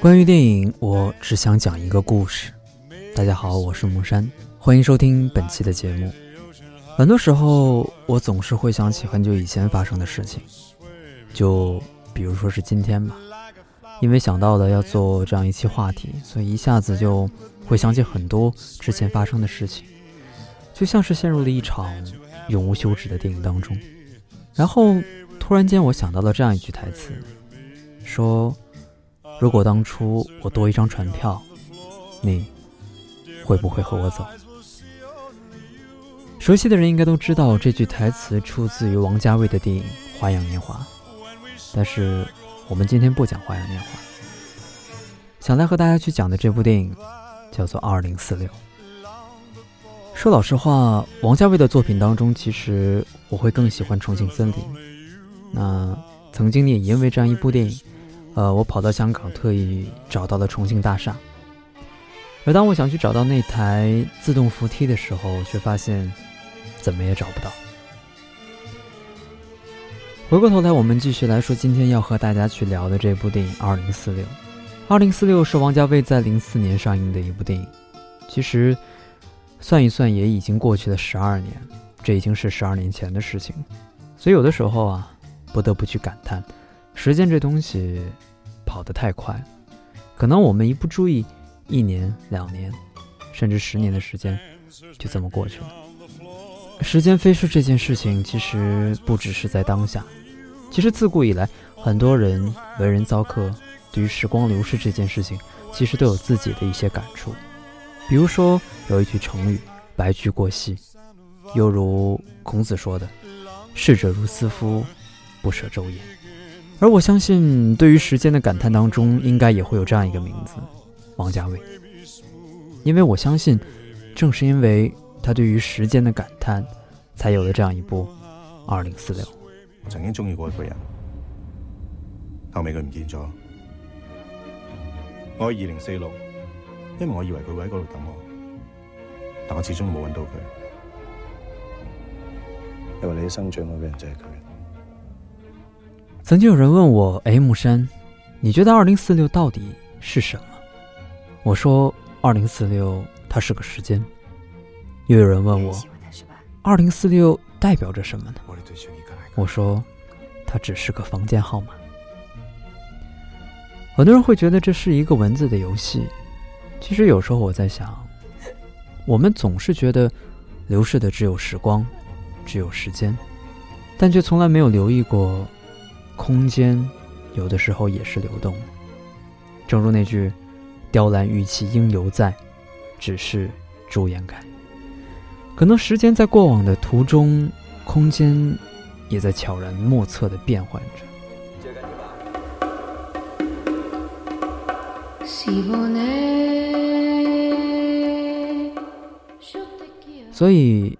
关于电影，我只想讲一个故事。大家好，我是木山，欢迎收听本期的节目。很多时候，我总是会想起很久以前发生的事情，就比如说是今天吧。因为想到了要做这样一期话题，所以一下子就会想起很多之前发生的事情，就像是陷入了一场永无休止的电影当中。然后突然间，我想到了这样一句台词，说：“如果当初我多一张船票，你会不会和我走？”熟悉的人应该都知道，这句台词出自于王家卫的电影《花样年华》，但是。我们今天不讲《花样年华》，想来和大家去讲的这部电影叫做《二零四六》。说老实话，王家卫的作品当中，其实我会更喜欢《重庆森林》。那曾经你也因为这样一部电影，呃，我跑到香港特意找到了重庆大厦。而当我想去找到那台自动扶梯的时候，却发现怎么也找不到。回过头来，我们继续来说今天要和大家去聊的这部电影《二零四六》。《二零四六》是王家卫在零四年上映的一部电影。其实算一算，也已经过去了十二年，这已经是十二年前的事情。所以有的时候啊，不得不去感叹，时间这东西跑得太快。可能我们一不注意，一年、两年，甚至十年的时间就这么过去了。时间飞逝这件事情，其实不只是在当下。其实自古以来，很多人为人糟客，对于时光流逝这件事情，其实都有自己的一些感触。比如说，有一句成语“白驹过隙”，又如孔子说的“逝者如斯夫，不舍昼夜”。而我相信，对于时间的感叹当中，应该也会有这样一个名字——王家卫。因为我相信，正是因为他对于时间的感叹，才有了这样一部《二零四六》。我曾经中意过一个人，后尾佢唔见咗。我二零四六，因为我以为佢会喺嗰度等我，但我始终冇揾到佢。因为你一生最爱嘅人就系佢。曾经有人问我：“哎，木山，你觉得二零四六到底是什么？”我说：“二零四六，它是个时间。”又有人问我：“二零四六代表着什么呢？”我说，它只是个房间号码。很多人会觉得这是一个文字的游戏。其实有时候我在想，我们总是觉得流逝的只有时光，只有时间，但却从来没有留意过，空间有的时候也是流动的。正如那句“雕栏玉砌应犹在，只是朱颜改”。可能时间在过往的途中，空间。也在悄然莫测的变换着。所以，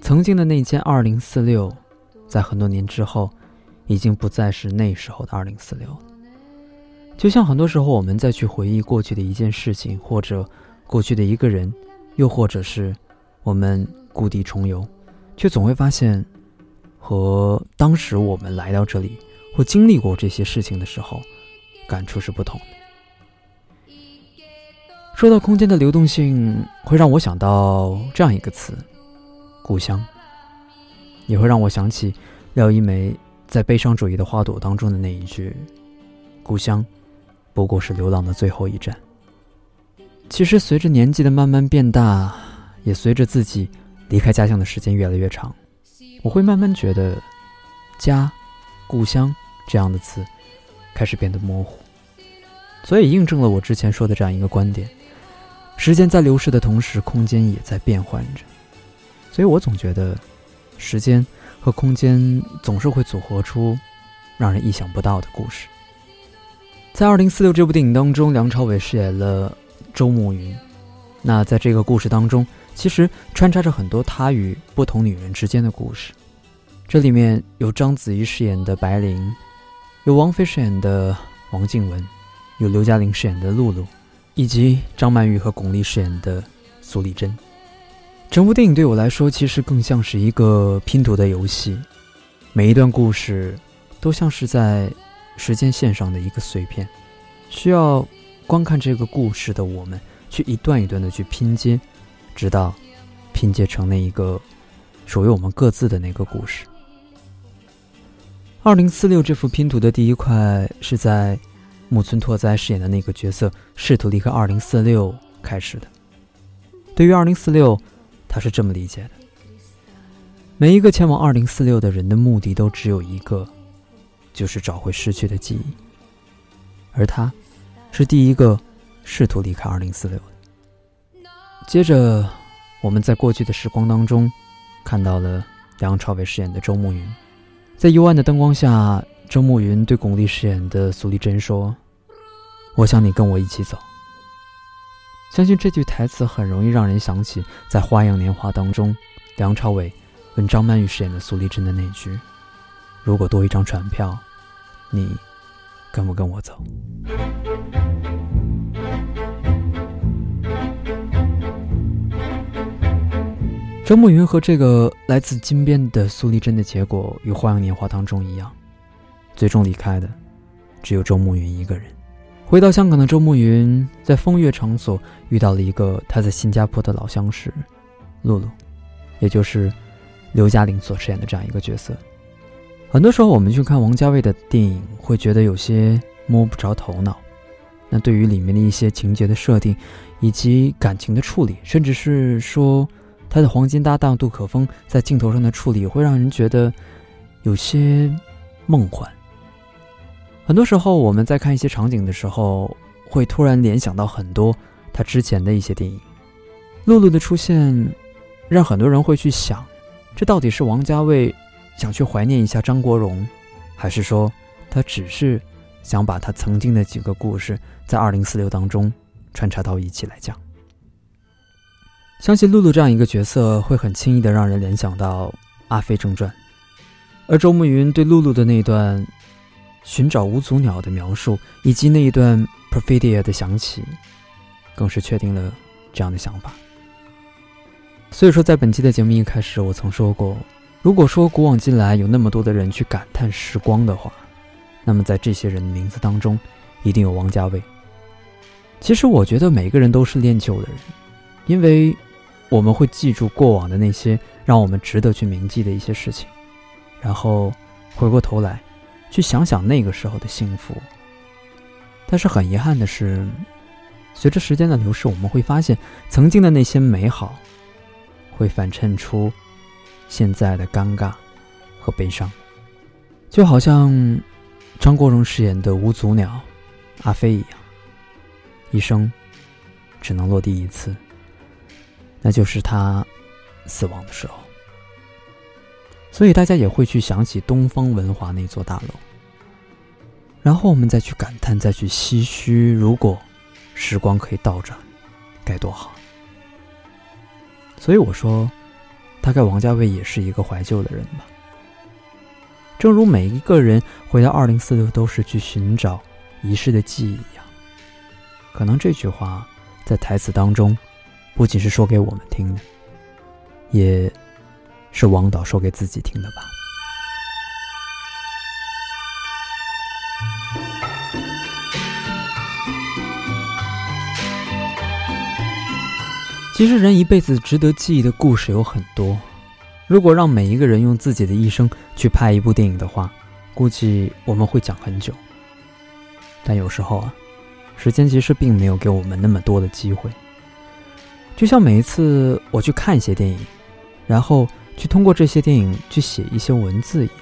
曾经的那间二零四六，在很多年之后，已经不再是那时候的二零四六。就像很多时候，我们再去回忆过去的一件事情，或者过去的一个人，又或者是我们故地重游，却总会发现。和当时我们来到这里或经历过这些事情的时候，感触是不同的。说到空间的流动性，会让我想到这样一个词——故乡，也会让我想起廖一梅在《悲伤主义的花朵》当中的那一句：“故乡，不过是流浪的最后一站。”其实，随着年纪的慢慢变大，也随着自己离开家乡的时间越来越长。我会慢慢觉得，家、故乡这样的词开始变得模糊，所以印证了我之前说的这样一个观点：时间在流逝的同时，空间也在变换着。所以我总觉得，时间和空间总是会组合出让人意想不到的故事。在《二零四六》这部电影当中，梁朝伟饰演了周慕云。那在这个故事当中，其实穿插着很多他与不同女人之间的故事，这里面有章子怡饰演的白灵，有王菲饰演的王静雯，有刘嘉玲饰演的露露，以及张曼玉和巩俐饰演的苏丽珍。整部电影对我来说，其实更像是一个拼图的游戏，每一段故事都像是在时间线上的一个碎片，需要观看这个故事的我们去一段一段的去拼接，直到拼接成那一个属于我们各自的那个故事。二零四六这幅拼图的第一块是在木村拓哉饰演的那个角色试图离开二零四六开始的。对于二零四六，他是这么理解的：每一个前往二零四六的人的目的都只有一个。就是找回失去的记忆，而他，是第一个试图离开二零四六的。接着，我们在过去的时光当中，看到了梁朝伟饰演的周慕云，在幽暗的灯光下，周慕云对巩俐饰演的苏丽珍说：“我想你跟我一起走。”相信这句台词很容易让人想起在《花样年华》当中，梁朝伟问张曼玉饰演的苏丽珍的那句。如果多一张船票，你跟不跟我走？周慕云和这个来自金边的苏丽珍的结果，与《花样年华》当中一样，最终离开的只有周慕云一个人。回到香港的周慕云，在风月场所遇到了一个他在新加坡的老相识，露露，也就是刘嘉玲所饰演的这样一个角色。很多时候，我们去看王家卫的电影，会觉得有些摸不着头脑。那对于里面的一些情节的设定，以及感情的处理，甚至是说他的黄金搭档杜可风在镜头上的处理，会让人觉得有些梦幻。很多时候，我们在看一些场景的时候，会突然联想到很多他之前的一些电影。露露的出现，让很多人会去想，这到底是王家卫。想去怀念一下张国荣，还是说他只是想把他曾经的几个故事在二零四六当中穿插到一起来讲？相信露露这样一个角色会很轻易的让人联想到《阿飞正传》，而周慕云对露露的那段寻找五足鸟的描述，以及那一段 perfidia 的响起，更是确定了这样的想法。所以说，在本期的节目一开始，我曾说过。如果说古往今来有那么多的人去感叹时光的话，那么在这些人的名字当中，一定有王家卫。其实我觉得每个人都是恋旧的人，因为我们会记住过往的那些让我们值得去铭记的一些事情，然后回过头来去想想那个时候的幸福。但是很遗憾的是，随着时间的流逝，我们会发现曾经的那些美好会反衬出。现在的尴尬和悲伤，就好像张国荣饰演的无足鸟阿飞一样，一生只能落地一次，那就是他死亡的时候。所以大家也会去想起东方文华那座大楼，然后我们再去感叹，再去唏嘘，如果时光可以倒转，该多好。所以我说。大概王家卫也是一个怀旧的人吧。正如每一个人回到二零四六都是去寻找遗失的记忆一样，可能这句话在台词当中不仅是说给我们听的，也是王导说给自己听的吧。其实，人一辈子值得记忆的故事有很多。如果让每一个人用自己的一生去拍一部电影的话，估计我们会讲很久。但有时候啊，时间其实并没有给我们那么多的机会。就像每一次我去看一些电影，然后去通过这些电影去写一些文字一样，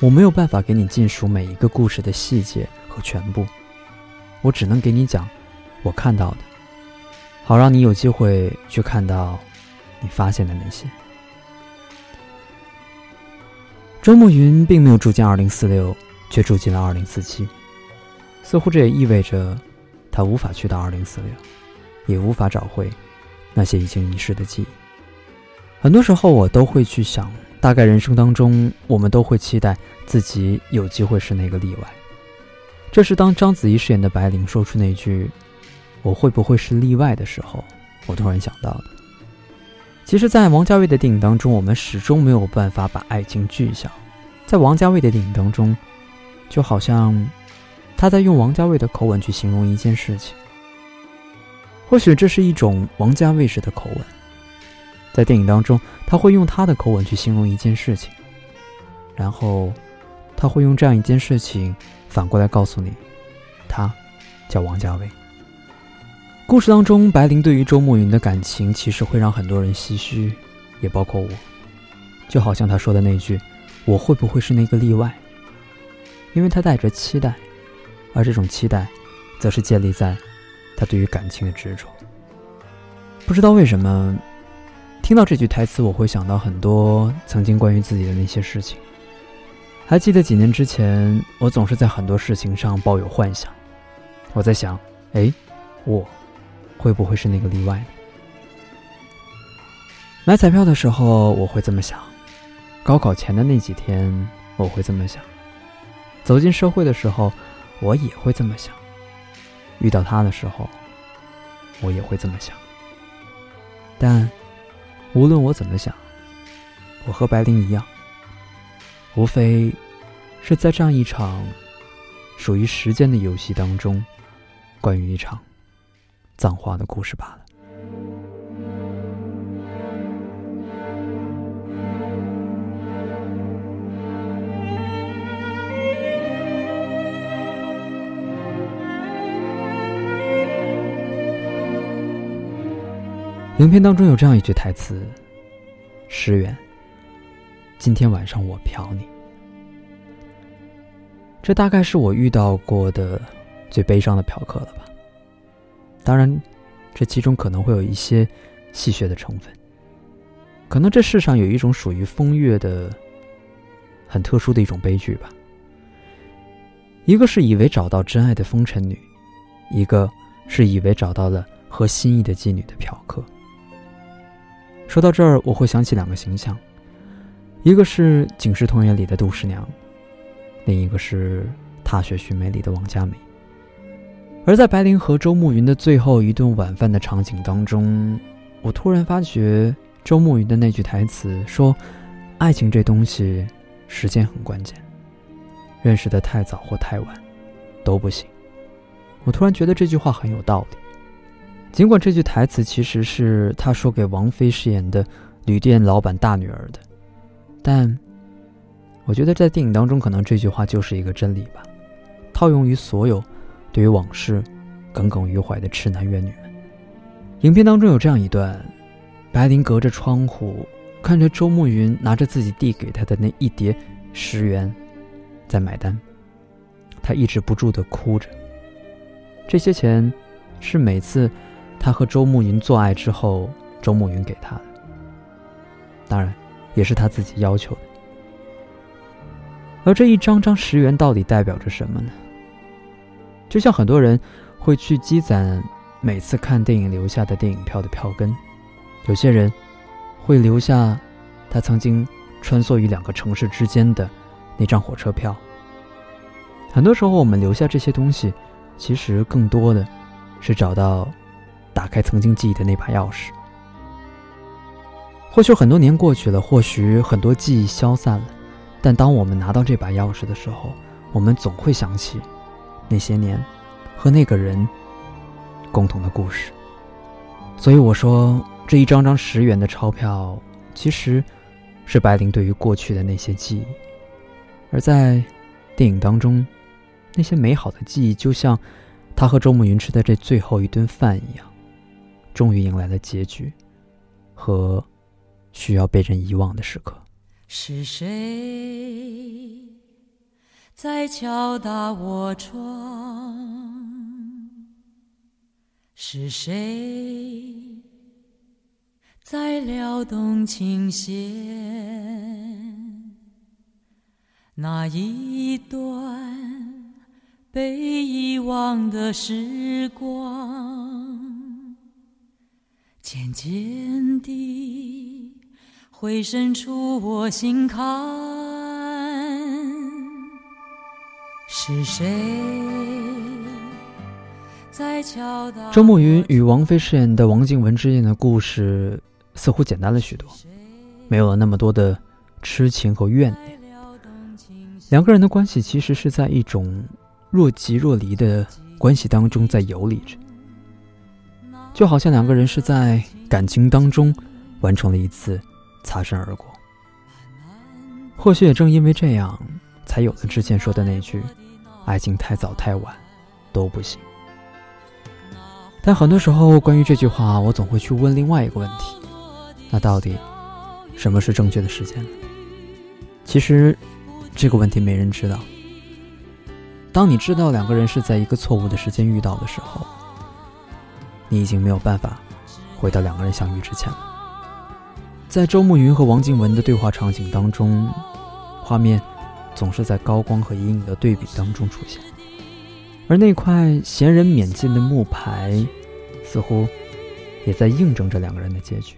我没有办法给你尽数每一个故事的细节和全部，我只能给你讲我看到的。好，让你有机会去看到你发现的那些。周慕云并没有住进二零四六，却住进了二零四七，似乎这也意味着他无法去到二零四六，也无法找回那些已经遗失的记忆。很多时候，我都会去想，大概人生当中，我们都会期待自己有机会是那个例外。这是当章子怡饰演的白灵说出那句。我会不会是例外的时候，我突然想到的。其实，在王家卫的电影当中，我们始终没有办法把爱情具象。在王家卫的电影当中，就好像他在用王家卫的口吻去形容一件事情。或许这是一种王家卫式的口吻，在电影当中，他会用他的口吻去形容一件事情，然后他会用这样一件事情反过来告诉你，他叫王家卫。故事当中，白灵对于周慕云的感情其实会让很多人唏嘘，也包括我。就好像他说的那句：“我会不会是那个例外？”因为他带着期待，而这种期待，则是建立在他对于感情的执着。不知道为什么，听到这句台词，我会想到很多曾经关于自己的那些事情。还记得几年之前，我总是在很多事情上抱有幻想。我在想，哎，我。会不会是那个例外呢？买彩票的时候我会这么想，高考前的那几天我会这么想，走进社会的时候我也会这么想，遇到他的时候我也会这么想。但无论我怎么想，我和白灵一样，无非是在这样一场属于时间的游戏当中，关于一场。葬花的故事罢了。影片当中有这样一句台词：“石原，今天晚上我嫖你。”这大概是我遇到过的最悲伤的嫖客了吧。当然，这其中可能会有一些戏谑的成分。可能这世上有一种属于风月的、很特殊的一种悲剧吧。一个是以为找到真爱的风尘女，一个是以为找到了合心意的妓女的嫖客。说到这儿，我会想起两个形象，一个是《警世同源》里的杜十娘，另一个是《踏雪寻梅》里的王佳美。而在白灵和周慕云的最后一顿晚饭的场景当中，我突然发觉周慕云的那句台词说：“爱情这东西，时间很关键，认识的太早或太晚，都不行。”我突然觉得这句话很有道理。尽管这句台词其实是他说给王菲饰演的旅店老板大女儿的，但我觉得在电影当中，可能这句话就是一个真理吧，套用于所有。对于往事耿耿于怀的痴男怨女们，影片当中有这样一段：白灵隔着窗户看着周慕云拿着自己递给他的那一叠十元，在买单，他抑制不住的哭着。这些钱是每次他和周慕云做爱之后，周慕云给他的，当然也是他自己要求的。而这一张张十元到底代表着什么呢？就像很多人会去积攒每次看电影留下的电影票的票根，有些人会留下他曾经穿梭于两个城市之间的那张火车票。很多时候，我们留下这些东西，其实更多的是找到打开曾经记忆的那把钥匙。或许很多年过去了，或许很多记忆消散了，但当我们拿到这把钥匙的时候，我们总会想起。那些年，和那个人共同的故事。所以我说，这一张张十元的钞票，其实是白灵对于过去的那些记忆。而在电影当中，那些美好的记忆，就像他和周慕云吃的这最后一顿饭一样，终于迎来了结局和需要被人遗忘的时刻。是谁？在敲打我窗，是谁在撩动琴弦？那一段被遗忘的时光，渐渐地回渗出我心坎。是谁在敲打？周慕云与王菲饰演的王静雯之间的故事似乎简单了许多，没有了那么多的痴情和怨念。两个人的关系其实是在一种若即若离的关系当中在游离着，就好像两个人是在感情当中完成了一次擦身而过。或许也正因为这样，才有了之前说的那句：“爱情太早太晚都不行。”但很多时候，关于这句话，我总会去问另外一个问题：那到底什么是正确的时间？其实。这个问题没人知道。当你知道两个人是在一个错误的时间遇到的时候，你已经没有办法回到两个人相遇之前了。在周慕云和王静文的对话场景当中，画面总是在高光和阴影的对比当中出现，而那块闲人免进的木牌，似乎也在印证着两个人的结局。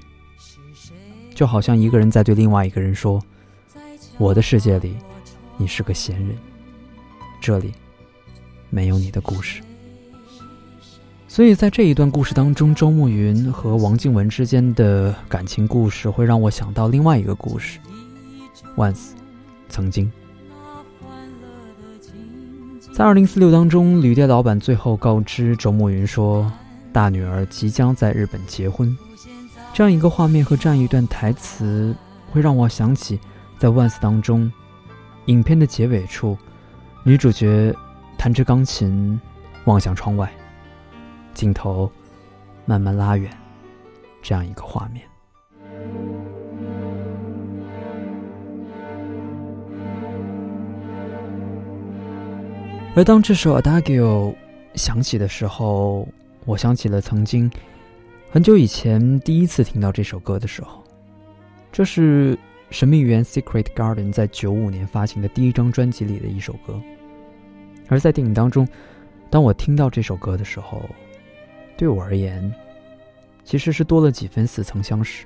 就好像一个人在对另外一个人说：“我的世界里。”你是个闲人，这里没有你的故事。所以在这一段故事当中，周慕云和王静文之间的感情故事，会让我想到另外一个故事。Once，曾经，在二零四六当中，旅店老板最后告知周慕云说，大女儿即将在日本结婚。这样一个画面和这样一段台词，会让我想起在 Once 当中。影片的结尾处，女主角弹着钢琴，望向窗外，镜头慢慢拉远，这样一个画面。而当这首《Adagio》响起的时候，我想起了曾经很久以前第一次听到这首歌的时候，这是。神秘园 Secret Garden 在九五年发行的第一张专辑里的一首歌，而在电影当中，当我听到这首歌的时候，对我而言，其实是多了几分似曾相识，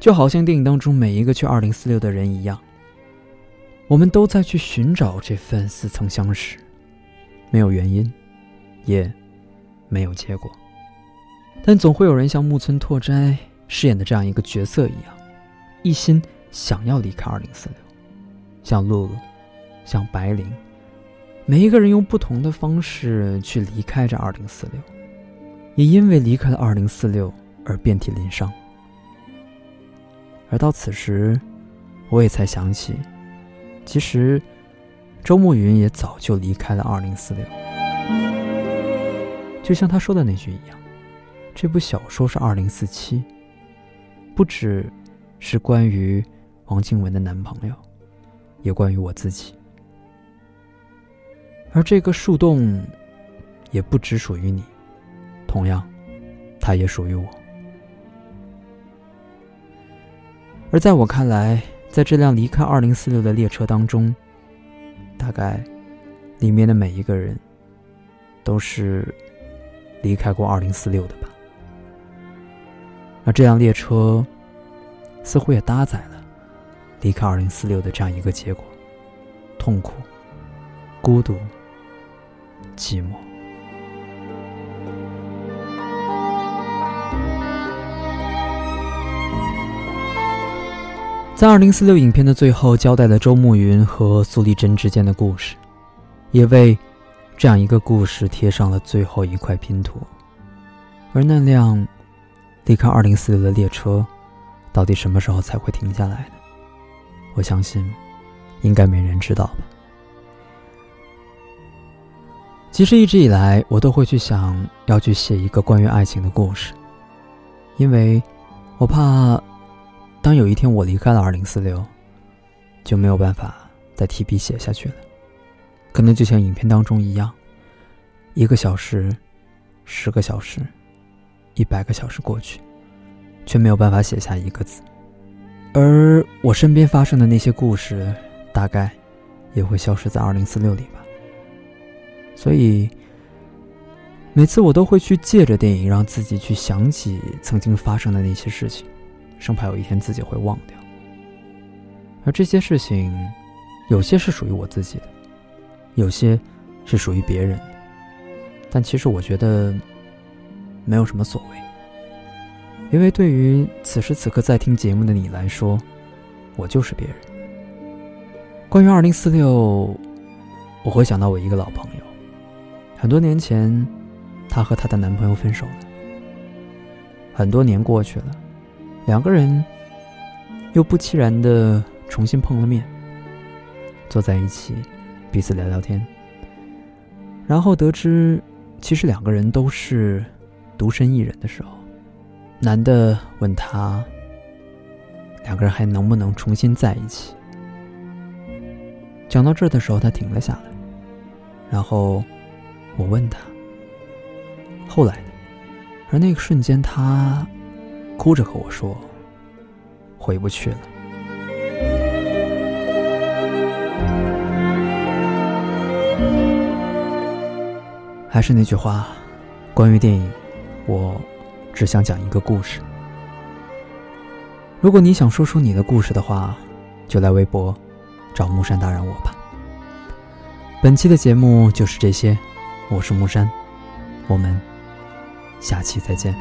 就好像电影当中每一个去二零四六的人一样，我们都在去寻找这份似曾相识，没有原因，也没有结果，但总会有人像木村拓哉饰演的这样一个角色一样。一心想要离开二零四六，像露露，像白灵，每一个人用不同的方式去离开这二零四六，也因为离开了二零四六而遍体鳞伤。而到此时，我也才想起，其实周慕云也早就离开了二零四六，就像他说的那句一样，这部小说是二零四七，不止。是关于王静文的男朋友，也关于我自己。而这个树洞，也不只属于你，同样，它也属于我。而在我看来，在这辆离开二零四六的列车当中，大概里面的每一个人，都是离开过二零四六的吧。而这辆列车。似乎也搭载了离开二零四六的这样一个结果：痛苦、孤独、寂寞。在二零四六影片的最后，交代了周慕云和苏丽珍之间的故事，也为这样一个故事贴上了最后一块拼图。而那辆离开二零四六的列车。到底什么时候才会停下来呢？我相信，应该没人知道吧。其实一直以来，我都会去想要去写一个关于爱情的故事，因为我怕，当有一天我离开了二零四六，就没有办法再提笔写下去了。可能就像影片当中一样，一个小时，十个小时，一百个小时过去。却没有办法写下一个字，而我身边发生的那些故事，大概也会消失在二零四六里吧。所以，每次我都会去借着电影，让自己去想起曾经发生的那些事情，生怕有一天自己会忘掉。而这些事情，有些是属于我自己的，有些是属于别人的，但其实我觉得没有什么所谓。因为对于此时此刻在听节目的你来说，我就是别人。关于二零四六，我会想到我一个老朋友。很多年前，她和她的男朋友分手了。很多年过去了，两个人又不期然的重新碰了面，坐在一起，彼此聊聊天。然后得知，其实两个人都是独身一人的时候，男的问她，两个人还能不能重新在一起？讲到这的时候，他停了下来，然后我问他，后来呢？而那个瞬间，他哭着和我说：“回不去了。”还是那句话，关于电影，我只想讲一个故事。如果你想说出你的故事的话，就来微博找木山大人我吧。本期的节目就是这些，我是木山，我们。下期再见。